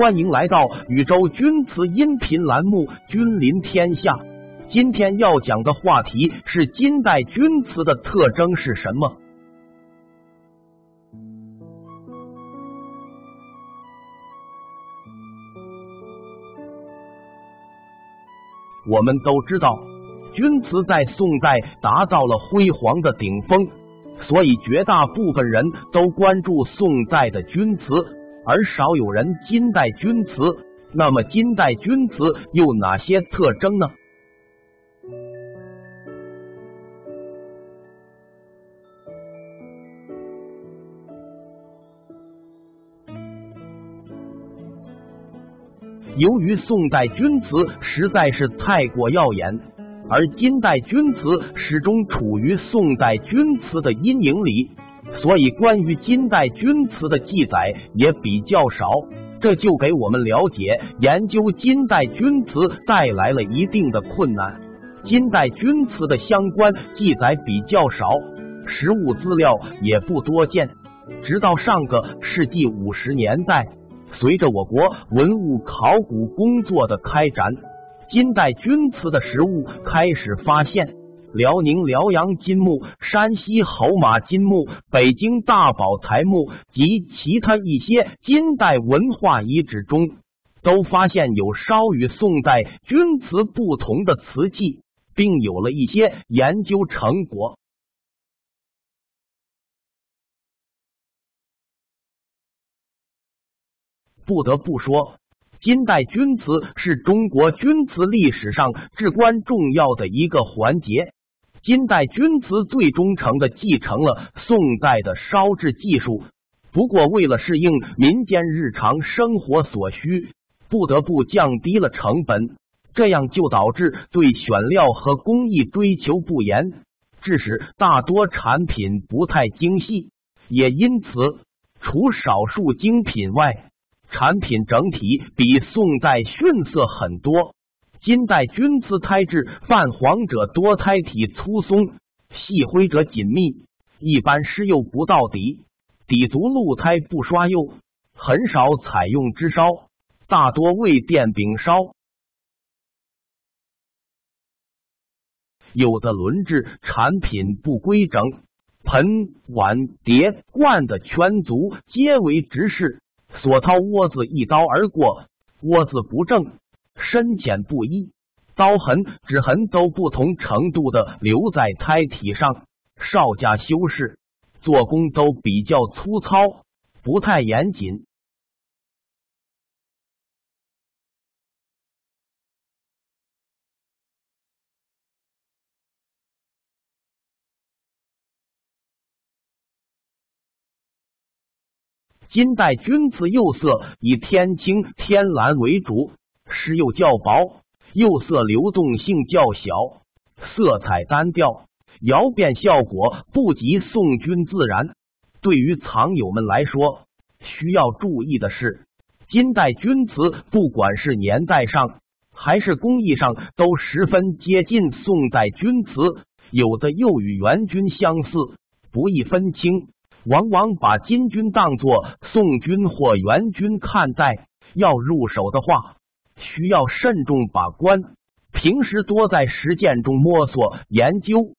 欢迎来到宇宙钧瓷音频栏目《君临天下》。今天要讲的话题是金代钧瓷的特征是什么？我们都知道，钧瓷在宋代达到了辉煌的顶峰，所以绝大部分人都关注宋代的钧瓷。而少有人金代钧瓷，那么金代钧瓷有哪些特征呢？由于宋代钧瓷实在是太过耀眼，而金代钧瓷始终处于宋代钧瓷的阴影里。所以，关于金代钧瓷的记载也比较少，这就给我们了解研究金代钧瓷带来了一定的困难。金代钧瓷的相关记载比较少，实物资料也不多见。直到上个世纪五十年代，随着我国文物考古工作的开展，金代钧瓷的实物开始发现。辽宁辽阳金墓、山西侯马金墓、北京大宝台墓及其他一些金代文化遗址中，都发现有稍与宋代钧瓷不同的瓷器，并有了一些研究成果。不得不说，金代钧瓷是中国钧瓷历史上至关重要的一个环节。金代钧瓷最忠诚的继承了宋代的烧制技术，不过为了适应民间日常生活所需，不得不降低了成本，这样就导致对选料和工艺追求不严，致使大多产品不太精细，也因此除少数精品外，产品整体比宋代逊色很多。金代钧瓷胎质泛黄者多，胎体粗松；细灰者紧密。一般施釉不到底，底足露胎不刷釉，很少采用支烧，大多为电饼烧。有的轮制产品不规整，盆、碗、碟、罐的圈足皆为直式，所掏窝子一刀而过，窝子不正。深浅不一，刀痕、指痕都不同程度的留在胎体上，稍加修饰，做工都比较粗糙，不太严谨。金代钧瓷釉色以天青、天蓝为主。施釉较薄，釉色流动性较小，色彩单调，窑变效果不及宋钧自然。对于藏友们来说，需要注意的是，金代钧瓷不管是年代上还是工艺上，都十分接近宋代钧瓷，有的又与元钧相似，不易分清。往往把金钧当作宋钧或元钧看待，要入手的话。需要慎重把关，平时多在实践中摸索研究，